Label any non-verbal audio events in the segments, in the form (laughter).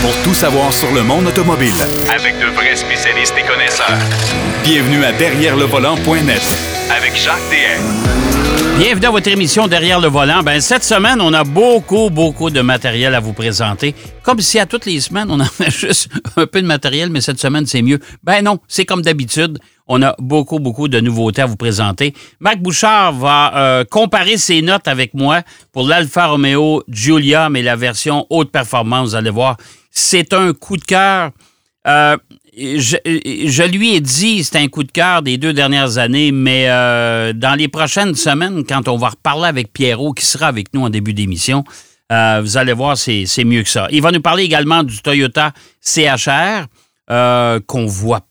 pour tout savoir sur le monde automobile. Avec de vrais spécialistes et connaisseurs. Bienvenue à Derrière le volant.net Avec Jacques DM. Bienvenue à votre émission Derrière le volant. Ben, cette semaine, on a beaucoup, beaucoup de matériel à vous présenter. Comme si à toutes les semaines, on (laughs) avait juste un peu de matériel, mais cette semaine, c'est mieux. Ben non, c'est comme d'habitude. On a beaucoup, beaucoup de nouveautés à vous présenter. Marc Bouchard va euh, comparer ses notes avec moi pour l'Alfa Romeo Giulia, mais la version haute performance, vous allez voir. C'est un coup de cœur. Euh, je, lui ai dit, c'est un coup de cœur des deux dernières années, mais euh, dans les prochaines semaines, quand on va reparler avec Pierrot, qui sera avec nous en début d'émission, vous allez voir, c'est mieux que ça. Il va nous parler également du Toyota CHR, qu'on voit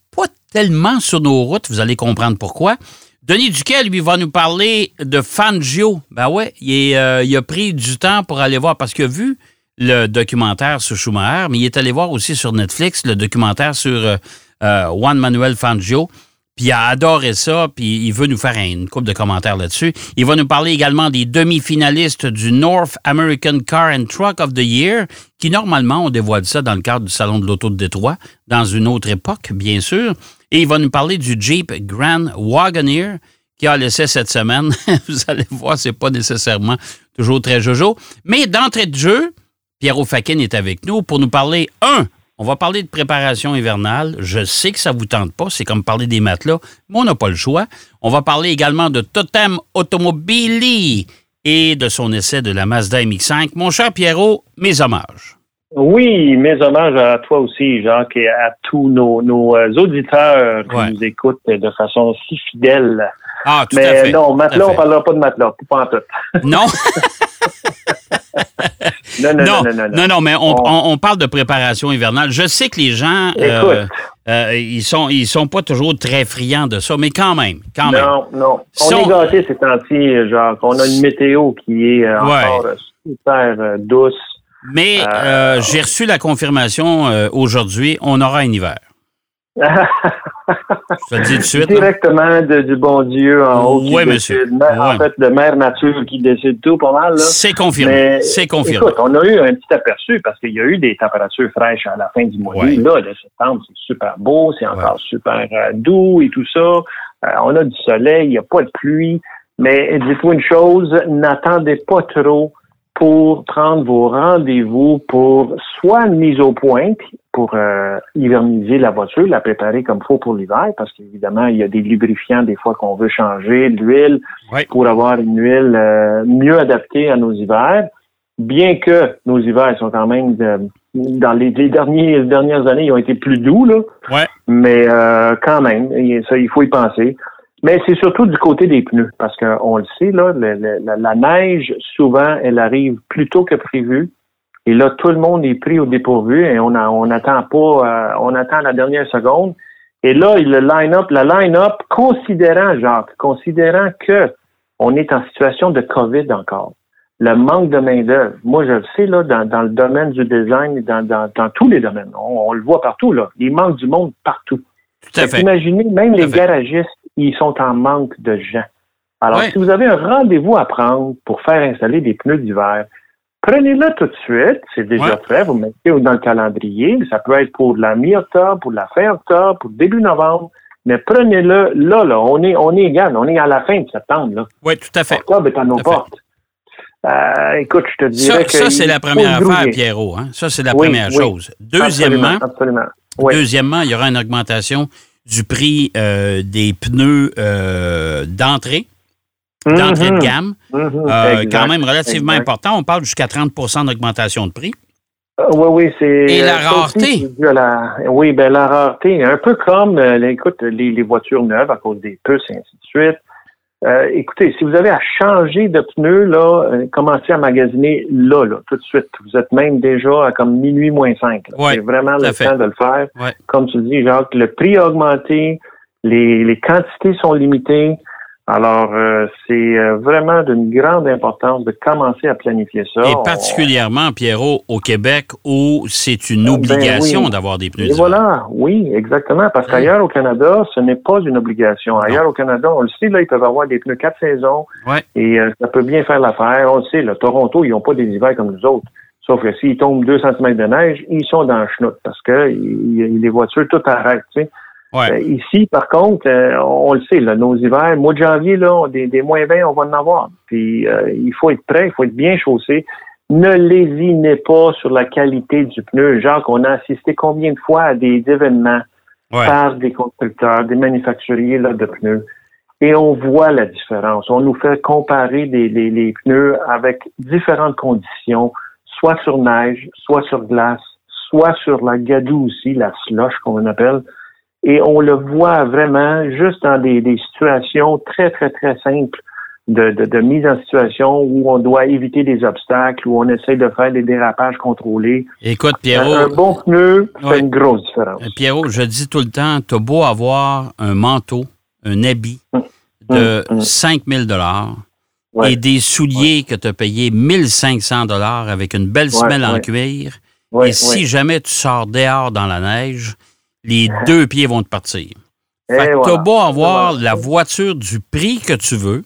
tellement sur nos routes. Vous allez comprendre pourquoi. Denis Duquet, lui, va nous parler de Fangio. Ben ouais, il, est, il a pris du temps pour aller voir, parce que vu le documentaire sur Schumacher, mais il est allé voir aussi sur Netflix le documentaire sur euh, euh, Juan Manuel Fangio. Puis il a adoré ça, puis il veut nous faire une coupe de commentaires là-dessus. Il va nous parler également des demi-finalistes du North American Car and Truck of the Year, qui normalement, on dévoile ça dans le cadre du Salon de l'Auto de Détroit, dans une autre époque, bien sûr. Et il va nous parler du Jeep Grand Wagoneer, qui a laissé cette semaine. (laughs) Vous allez voir, c'est pas nécessairement toujours très jojo. Mais d'entrée de jeu, Pierrot Fakin est avec nous pour nous parler, un, on va parler de préparation hivernale. Je sais que ça vous tente pas, c'est comme parler des matelas, mais on n'a pas le choix. On va parler également de Totem Automobili et de son essai de la Mazda MX-5. Mon cher Pierrot, mes hommages. Oui, mes hommages à toi aussi, Jacques, et à tous nos, euh, auditeurs qui nous écoutent de façon si fidèle. Ah, tout Mais à fait. non, matelas, on ne parlera pas de matelas, pas en tout. Non? (laughs) non, non, non, non, non, non, mais on, on, on, parle de préparation hivernale. Je sais que les gens, euh, euh, ils sont, ils sont pas toujours très friands de ça, mais quand même, quand même. Non, non. On est gâtés ces temps-ci, genre, on a une météo qui est euh, encore ouais. super douce. Mais euh, j'ai reçu la confirmation aujourd'hui, on aura un hiver. (laughs) Je te le dis tout de suite. Directement de, du bon Dieu en haut. Oui, monsieur. Décide, en fait, de mère nature qui décide tout pas mal. C'est confirmé. C'est confirmé. Écoute, on a eu un petit aperçu parce qu'il y a eu des températures fraîches à la fin du mois Ouais. Là, de septembre, c'est super beau, c'est encore super euh, doux et tout ça. Euh, on a du soleil, il n'y a pas de pluie. Mais dites-vous une chose, n'attendez pas trop pour prendre vos rendez-vous pour soit une mise au point pour euh, hiverniser la voiture, la préparer comme faut pour l'hiver, parce qu'évidemment, il y a des lubrifiants des fois qu'on veut changer, l'huile, pour avoir une huile euh, mieux adaptée à nos hivers. Bien que nos hivers sont quand même de- dans les, les derniers, les dernières années, ils ont été plus doux, là. Ouais. Mais euh, quand même, ça, il faut y penser. Mais c'est surtout du côté des pneus, parce qu'on le sait, là, le- le- la, la neige, souvent, elle arrive plus tôt que prévu. Et là, tout le monde est pris au dépourvu et on n'attend pas, euh, on attend la dernière seconde. Et là, le line-up, la line-up, considérant, Jacques, considérant que on est en situation de COVID encore, le manque de main-d'œuvre. Moi, je le sais, là, dans, dans le domaine du design, dans, dans, dans tous les domaines. On, on le voit partout, là. Il manque du monde partout. Tout à fait. Imaginez, même Tout les fait. garagistes, ils sont en manque de gens. Alors, Ouais. si vous avez un rendez-vous à prendre pour faire installer des pneus d'hiver, prenez-le tout de suite. C'est déjà Ouais. fait. Vous mettez dans le calendrier. Ça peut être pour la mi-octobre, pour la fin octobre, pour début novembre. Mais prenez-le là, là. On est, on est égal. On est à la fin de septembre. Oui, tout à fait. Octobre est à nos portes. Euh, écoute, je te Ça, dirais que. ça, c'est la première affaire, grouiller. Pierrot. Hein? Ça, c'est la Oui, première oui. chose. Deuxièmement, Absolument. absolument. Oui. Deuxièmement, il y aura une augmentation du prix euh, des pneus euh, d'entrée, d'entrée de Mhm. gamme. Mhm. Euh, Exact. quand même relativement Exact. important. On parle jusqu'à 30% d'augmentation de prix. Oui, oui, c'est. Et la rareté? aussi, la- Oui, ben la rareté, un peu comme, écoute, les, les voitures neuves à cause des puces et ainsi de suite. Euh, écoutez, si vous avez à changer de pneus, là, euh, commencez à magasiner là, là, tout de suite. Vous êtes même déjà à comme minuit moins 5. Ouais, c'est vraiment le fait. temps de le faire. Ouais. Comme tu dis, Jacques, le prix a augmenté, les, les quantités sont limitées. Alors, euh, c'est euh, vraiment d'une grande importance de commencer à planifier ça. Et particulièrement, Pierrot, au Québec, où c'est une Ben obligation oui. d'avoir des pneus Et voilà, oui, exactement. Parce qu'ailleurs au Canada, ce n'est pas une obligation. Ailleurs au Canada, on le sait, là, ils peuvent avoir des pneus quatre saisons Ouais. et euh, ça peut bien faire l'affaire. On le sait, là, Toronto, ils n'ont pas des hivers comme nous autres. Sauf que s'il tombe 2 cm de neige, ils sont dans le chenoute parce que il- les voitures, tout arrête. Tu sais. Ouais. Euh, ici, par contre, euh, on le sait, là, nos hivers, mois de janvier, là, des, des moins 20, on va en avoir. Puis euh, il faut être prêt, il faut être bien chaussé. Ne lésinez pas sur la qualité du pneu. Jacques, on a assisté combien de fois à des événements Ouais. par des constructeurs, des manufacturiers là, de pneus? Et on voit la différence. On nous fait comparer des, les, les pneus avec différentes conditions, soit sur neige, soit sur glace, soit sur la gadoue aussi, la slush qu'on appelle. Et on le voit vraiment juste dans des, des situations très, très, très simples de, de, de mise en situation où on doit éviter des obstacles, où on essaie de faire des dérapages contrôlés. Écoute, Pierrot, un bon pneu fait une grosse différence. Euh, Pierrot, je dis tout le temps, t'as beau avoir un manteau, un habit de Hum, hum. 5000 dollars Ouais. et des souliers que tu as payés 1500 dollars avec une belle semelle en cuir. Et si jamais tu sors dehors dans la neige, les (laughs) deux pieds vont te partir. Fait Et que voilà. t'as beau avoir Voilà. la voiture du prix que tu veux,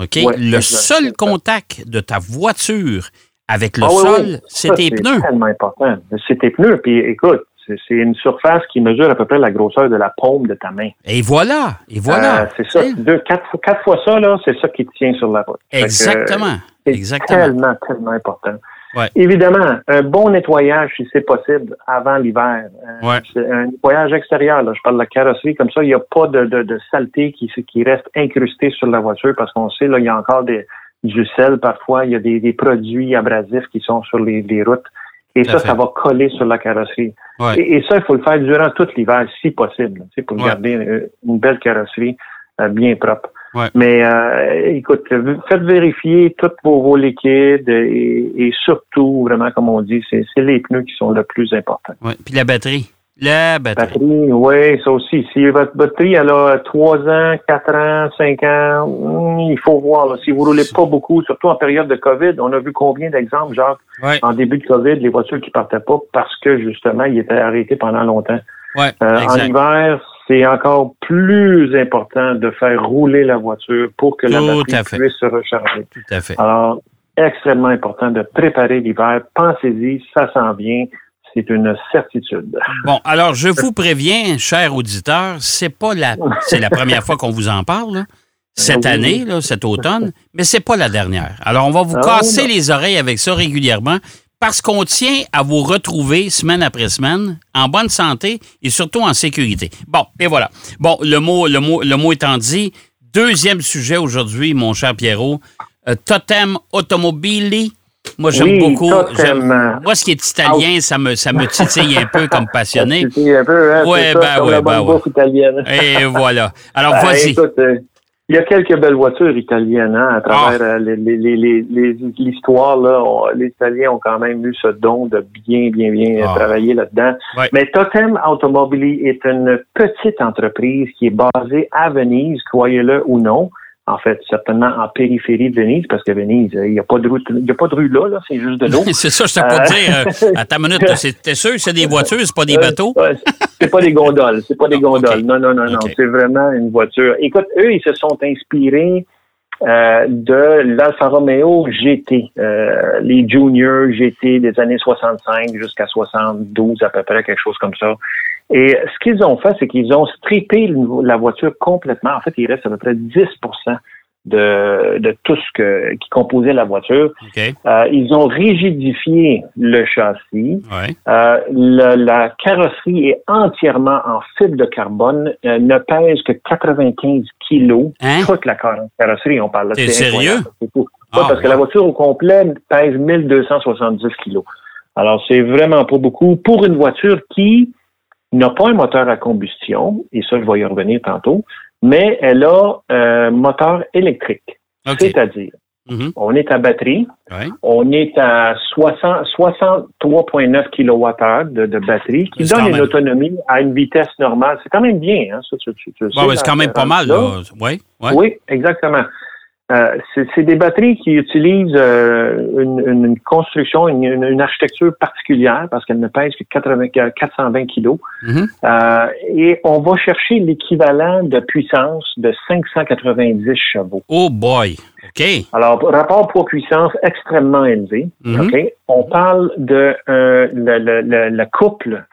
OK? Ouais, le seul contact de ta voiture avec le Ah sol, oui. c'est tes pneus. C'est tellement important. C'est tes pneus. Puis écoute, c'est une surface qui mesure à peu près la grosseur de la paume de ta main. Et voilà, et voilà. Euh, c'est ça. Deux, quatre, fois- quatre fois ça, là, c'est ça qui te tient sur la route. Fait que, Exactement. C'est Exactement. tellement, tellement important. Ouais. Évidemment, un bon nettoyage, si c'est possible, avant l'hiver. Euh, Ouais. un nettoyage extérieur. Là. Je parle de la carrosserie. Comme ça, il n'y a pas de, de, de saleté qui, qui reste incrustée sur la voiture parce qu'on sait, là, il y a encore des, du sel parfois. Il y a des, des produits abrasifs qui sont sur les, les routes. Et ça, ça va coller sur la carrosserie. Ouais. Et, et ça, il faut le faire durant tout l'hiver, si possible, pour garder euh, une belle carrosserie bien propre. Ouais. Mais euh, écoute, faites vérifier tous vos, vos liquides et, et surtout, vraiment, comme on dit, c'est les pneus qui sont le plus important. Ouais. Puis la batterie. La batterie. Batterie, oui, ça aussi. Si votre batterie, elle a 3 ans, 4 ans, 5 ans, hmm, il faut voir. là. Si vous roulez pas beaucoup, surtout en période de COVID, on a vu combien d'exemples, Jacques, Ouais. en début de COVID, les voitures qui partaient pas parce que, justement, ils étaient arrêtés pendant longtemps. Ouais. Euh, en hiver, c'est encore plus important de faire rouler la voiture pour que la batterie puisse se recharger. Tout à fait. Alors, extrêmement important de préparer l'hiver. Pensez-y, ça s'en vient. C'est une certitude. Bon, alors je vous préviens, chers auditeurs, c'est pas la c'est la première fois qu'on vous en parle là, cette Oui. année, là, cet automne, mais c'est pas la dernière. Alors on va vous Ah, casser les oreilles avec ça régulièrement parce qu'on tient à vous retrouver semaine après semaine en bonne santé et surtout en sécurité. Bon, et voilà. Bon, le mot le mot le mot étant dit, deuxième sujet aujourd'hui, mon cher Pierrot, euh, totem automobili. Moi, j'aime Oui, beaucoup. j'aime- Moi, ce qui est italien, ça me, ça me titille un peu comme passionné. (laughs) C'est un peu, hein, Ouais, ça, ben ouais, bonne ben ouais. italienne. Et voilà. Alors, (laughs) Ben, écoute, euh, il y a quelques belles voitures italiennes hein, à travers Ah. euh, les- les- les- l'histoire. Italiens ont quand même eu ce don de bien, bien, bien Ah. travailler là-dedans. Ouais. Mais Totem Automobili est une petite entreprise qui est basée à Venise, croyez-le ou non. En fait, certainement en périphérie de Venise, parce que Venise, il n'y a pas de rue, il y a pas de rue là, là c'est juste de l'eau. (laughs) C'est ça, je t'ai pas dire. à ta minute, t'es sûr c'est des voitures, c'est pas des Euh, bateaux? c'est pas des gondoles, c'est pas des gondoles. Non, non, non, non. C'est vraiment une voiture. Écoute, eux, ils se sont inspirés euh, de l'Alfa Romeo GT, euh, les Junior GT des années 65 jusqu'à 72 à peu près, quelque chose comme ça. Et ce qu'ils ont fait, c'est qu'ils ont strippé la voiture complètement. En fait, il reste à peu près 10 de, de tout ce que, qui composait la voiture. Euh, ils ont rigidifié le châssis. Ouais. Euh, le- la carrosserie est entièrement en fibre de carbone, euh, ne pèse que 95 kilos. Hein? Toute la car- carrosserie, on parle. là, c'est sérieux? C'est. Ah, Ouais, parce que la voiture au complet pèse 1270 kilos. Alors, c'est vraiment pas beaucoup pour une voiture qui n'a pas un moteur à combustion, et ça, je vais y revenir tantôt, mais elle a un moteur électrique. C'est-à-dire, Mhm. on est à batterie, Ouais. on est à 60 63,9 kWh de, de batterie qui donne une même- autonomie à une vitesse normale. C'est quand même bien, hein, ça, tu, tu- tu Bon, c'est quand même pas euh, mal, là. là. Oui, ouais. Oui, exactement. Euh, c'est des batteries qui utilisent euh, une, une construction, une, une architecture particulière parce qu'elles ne pèsent que 80, que 420 kilos. Mhm. Euh, et on va chercher l'équivalent de puissance de 590 chevaux. Oh boy. OK. Alors, rapport poids-puissance extrêmement élevé. Mhm. OK? On parle de le, le, le, le couple.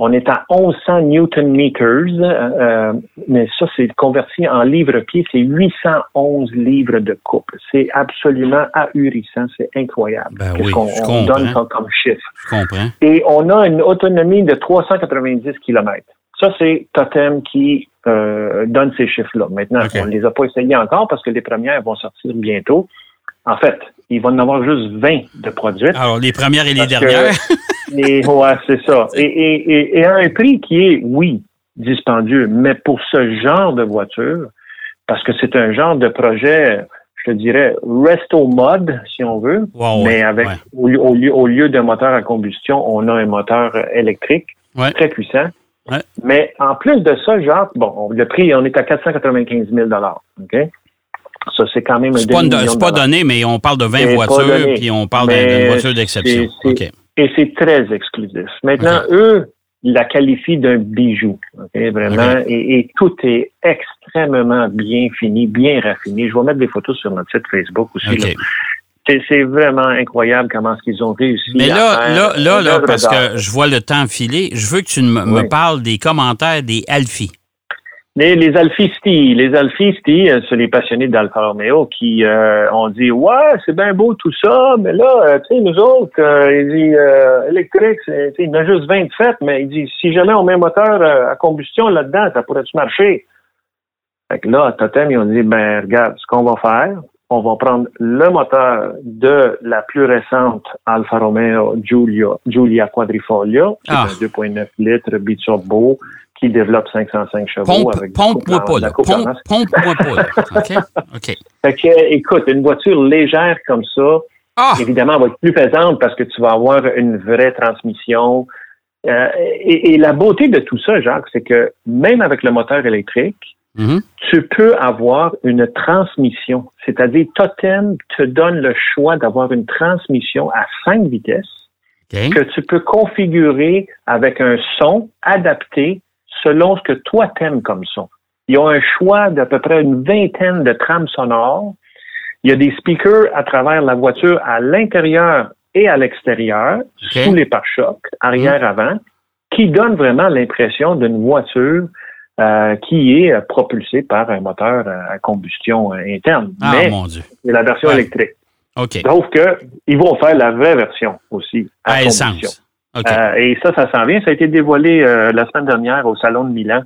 On est à 1100 newton meters, euh, mais ça, c'est converti en livres-pieds. C'est 811 livres de couple. C'est absolument ahurissant. C'est incroyable. Ben oui, qu'on donne comme, comme chiffre. Je comprends. Et on a une autonomie de 390 km. Ça, c'est Totem qui euh, donne ces chiffres-là. Maintenant, on ne les a pas essayés encore parce que les premières vont sortir bientôt. En fait, il va en avoir juste 20 de produites. Alors, les premières et les dernières. (laughs) Et ouais, c'est ça. Et, et, et, à un prix qui est, oui, dispendieux, mais pour ce genre de voiture, parce que c'est un genre de projet, je te dirais, resto mode, si on veut, ouais, mais avec ouais. au, lieu- au lieu, au lieu d'un moteur à combustion, on a un moteur électrique Ouais. très puissant. Mais en plus de ça, Jacques, bon, on- le prix, on est à 495 000 OK? Ça, c'est quand même un C'est pas, de pas donné, mais on parle de 20 C'est pas voitures, puis on parle d'une voiture d'exception. Et c'est très exclusif. Maintenant, eux, ils la qualifient d'un bijou. Vraiment. Et, et tout est extrêmement bien fini, bien raffiné. Je vais mettre des photos sur notre site Facebook aussi. Là. C'est, vraiment incroyable comment est-ce qu'ils ont réussi. Mais à là, faire là, là, là, parce que je vois le temps filer, je veux que tu me, me parles des commentaires des Alfie. Les, les Alfisti, les Alfisti, euh, c'est les passionnés d'Alfa Romeo qui euh, ont dit ouais c'est bien beau tout ça, mais là euh, tu sais nous autres, euh, il dit euh, électrique, il y en a juste 20 de fait, mais il dit si jamais on met un moteur à combustion là-dedans, ça pourrait-tu marcher? Fait que là, Totem, ils ont dit ben regarde, ce qu'on va faire, on va prendre le moteur de la plus récente Alfa Romeo Giulia, Giulia Quadrifoglio, qui Ah. est un 2.9 litres biturbo qui développe 505 chevaux Pompe, avec pompe-moi pas, là. Pompe, pompe-moi pas, là. OK? OK. Fait que, écoute, une voiture légère comme ça, Ah! évidemment, elle va être plus pesante parce que tu vas avoir une vraie transmission. Euh, et, et la beauté de tout ça, Jacques, c'est que même avec le moteur électrique, Mhm. tu peux avoir une transmission. C'est-à-dire, Totem te donne le choix d'avoir une transmission à cinq vitesses que tu peux configurer avec un son adapté selon ce que toi t'aimes comme son. Ils ont un choix d'à peu près une vingtaine de trames sonores. Il y a des speakers à travers la voiture à l'intérieur et à l'extérieur, sous les pare-chocs, arrière-avant, qui donnent vraiment l'impression d'une voiture euh, qui est propulsée par un moteur euh, à combustion euh, interne. Ah, Mais mon Dieu. c'est la version Ouais. électrique. OK. Sauf que ils vont faire la vraie version aussi à, À combustion. essence. OK. Euh, et ça, ça s'en vient. Ça a été dévoilé euh, la semaine dernière au Salon de Milan,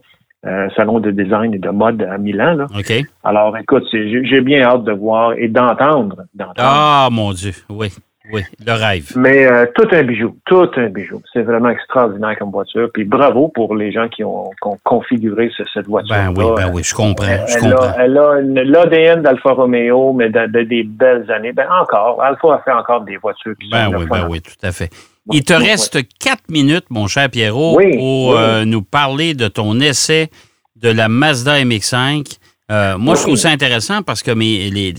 salon de design et de mode à Milan. Là. OK. Alors, écoute, j'ai bien hâte de voir et d'entendre. d'entendre. Ah, mon Dieu. Oui. Oui. Le rêve. Mais euh, tout un bijou, tout un bijou. C'est vraiment extraordinaire comme voiture. Puis bravo pour les gens qui ont, qui ont configuré ce- cette voiture. Ben oui, ben oui, je comprends. Je Elle comprends. a, elle a l'ADN d'Alfa Romeo, mais de, de- des belles années. Ben encore, Alfa a fait encore des voitures qui Ben sont oui, ben oui, tout à fait. Il te reste quatre minutes, mon cher Pierrot, Oui, pour oui. euh, nous parler de ton essai de la Mazda MX-5. Euh, moi, je trouve ça intéressant parce que mes, les,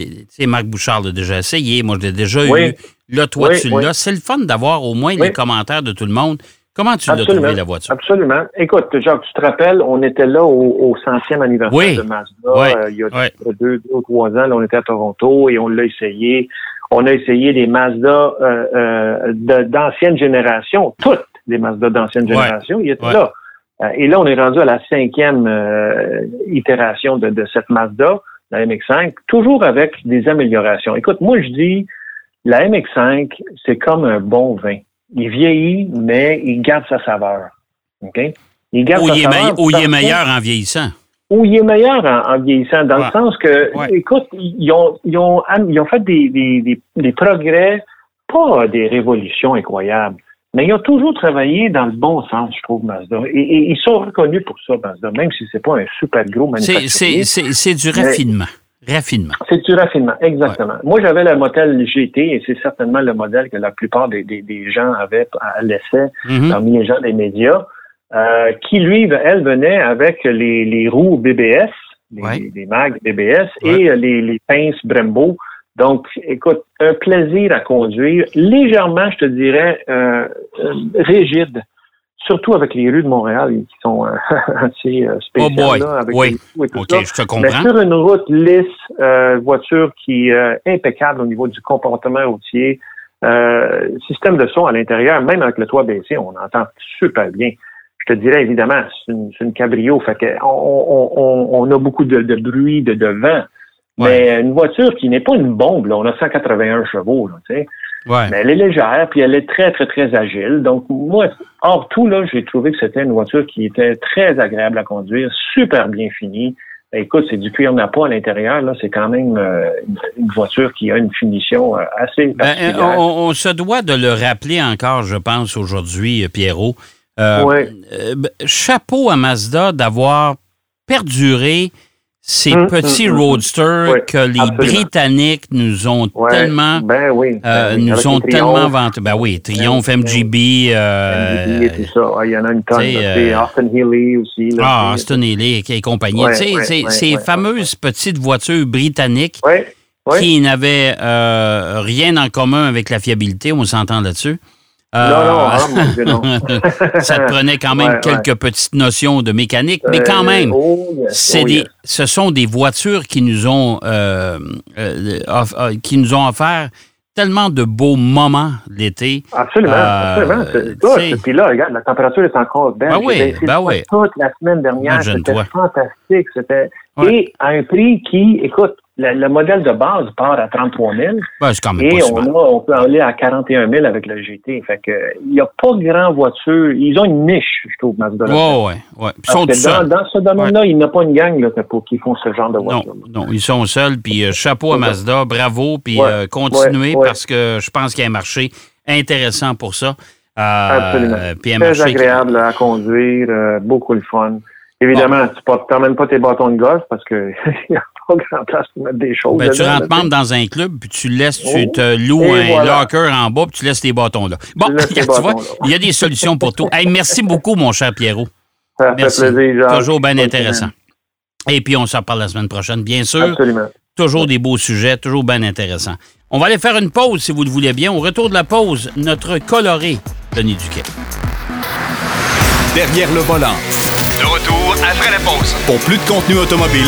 Marc Bouchard l'a déjà essayé, moi, je l'ai déjà eu. Là, toi, Oui, tu oui. l'as. C'est le fun d'avoir au moins Oui. les commentaires de tout le monde. Comment tu l'as trouvé, la voiture? Absolument. Écoute, Jacques, tu te rappelles, on était là au, au centième anniversaire de Mazda Oui. euh, il y a deux, deux ou trois ans. Là, on était à Toronto et on l'a essayé. On a essayé des Mazda euh, euh, d'ancienne génération, toutes les Mazda d'ancienne génération. Il était là. Et là, on est rendu à la cinquième itération de, de cette Mazda, la MX-5, toujours avec des améliorations. Écoute, moi, je dis, la MX-5, c'est comme un bon vin. Il vieillit, mais il garde sa saveur. OK? Il garde sa il saveur ou il est meilleur en vieillissant? ou il est meilleur en, en vieillissant, dans Ouais. le sens que, Ouais. écoute, ils ont, ils ont, ils ont fait des, des, des, des progrès, pas des révolutions incroyables, mais ils ont toujours travaillé dans le bon sens, je trouve, Mazda. Et, et ils sont reconnus pour ça, Mazda, même si c'est pas un super gros manufacturier. C'est du Mais- raffinement. C'est du raffinement, exactement. Moi, j'avais le modèle GT et c'est certainement le modèle que la plupart des, des, des gens avaient à l'essai Mhm. parmi les gens des médias, euh, qui, lui, elle, venait avec les, les roues BBS, les, Ouais. les- mags BBS, Ouais. et les, les pinces Brembo. Donc, écoute, un plaisir à conduire, légèrement, je te dirais, euh, euh, rigide, surtout avec les rues de Montréal qui sont euh, (laughs) assez euh, Oh spéciales. boy. là, avec Oui. les et tout ça. je te Mais comprends. sur une route lisse, euh, voiture qui est euh, impeccable au niveau du comportement routier, euh, système de son à l'intérieur, même avec le toit baissé, on entend super bien. Je te dirais évidemment, c'est une, cabrio, fait que on, on, on, on a beaucoup de, de bruit, de, de vent. Mais une voiture qui n'est pas une bombe, là, on a 181 chevaux, là, tu sais. Ouais. Mais elle est légère, puis elle est très, très, très agile. Donc, moi, hors tout, là, j'ai trouvé que c'était une voiture qui était très agréable à conduire, super bien finie. Écoute, c'est du cuir nappa à l'intérieur, là. C'est quand même euh, une, voiture qui a une finition euh, assez Ben, particulière. on, on se doit de le rappeler encore, je pense, aujourd'hui, euh, Pierrot. Euh, Ouais. euh, ben, chapeau à Mazda d'avoir perduré ces Hum, petits hum, hum, roadsters Oui, que les absolument. Britanniques nous ont Ouais, tellement, ben oui, euh, ben oui, nous ont tellement Triumph, vanté. Ben oui, Triomphe, Ben oui. MGB. euh, MGB et tout ça. Ah, Il y en a une tonne. euh, Austin Healy aussi. Là, ah, C'est- Aston Healy et compagnie. Ouais, Tu sais, ouais, ces fameuses petites voitures britanniques qui n'avaient euh, rien en commun avec la fiabilité, on s'entend là-dessus. Euh, Non, non, (laughs) (laughs) ça te prenait quand même Ouais, quelques petites notions de mécanique, mais quand Euh, même, oh, yes, c'est oh, des, yes. ce sont des voitures qui nous ont euh, qui nous ont offert tellement de beaux moments l'été. Absolument, absolument. C'est- Puis là, regarde, la température est encore belle. Ben oui, ben oui. Toute la semaine dernière, c'était fantastique. C'était Ouais. et à un prix qui, écoute, le, le modèle de base part à 33 000 Ben, c'est quand même et on, a, on peut aller à 41 000 avec le GT. Fait que il n'y a pas grand voiture. Ils ont une niche, je trouve, Mazda. Ouais, ouais, ouais. Ils sont dans, seuls. dans ce domaine-là, il n'y a pas une gang là, pour qui font ce genre de Non, voiture. non, ils sont seuls. Puis euh, chapeau à Ouais. Mazda, bravo. Puis Ouais, euh, continuez ouais, ouais. parce que je pense qu'il y a un marché intéressant pour ça. Euh, Absolument. puis un Très qui- agréable à conduire, euh, beaucoup le fun. Évidemment, tu portes quand même pas tes bâtons de golf parce que (laughs) pas grand place pour mettre des choses. Ben, tu rentres membre dans un club, puis tu laisses, tu Oh. te loues Et un voilà. locker en bas, puis tu laisses tes bâtons là. Bon, (laughs) Tu vois, il y a des solutions pour tout. Hey, merci beaucoup, mon cher Pierrot. Ça Merci. fait plaisir, Jacques. Toujours bien intéressant. Et puis, on s'en reparle la semaine prochaine, bien sûr. Absolument. Toujours des beaux sujets, toujours bien intéressants. On va aller faire une pause, si vous le voulez bien. Au retour de la pause, notre coloré, Denis Duquet. Derrière le volant. De retour après la pause. Pour plus de contenu automobile,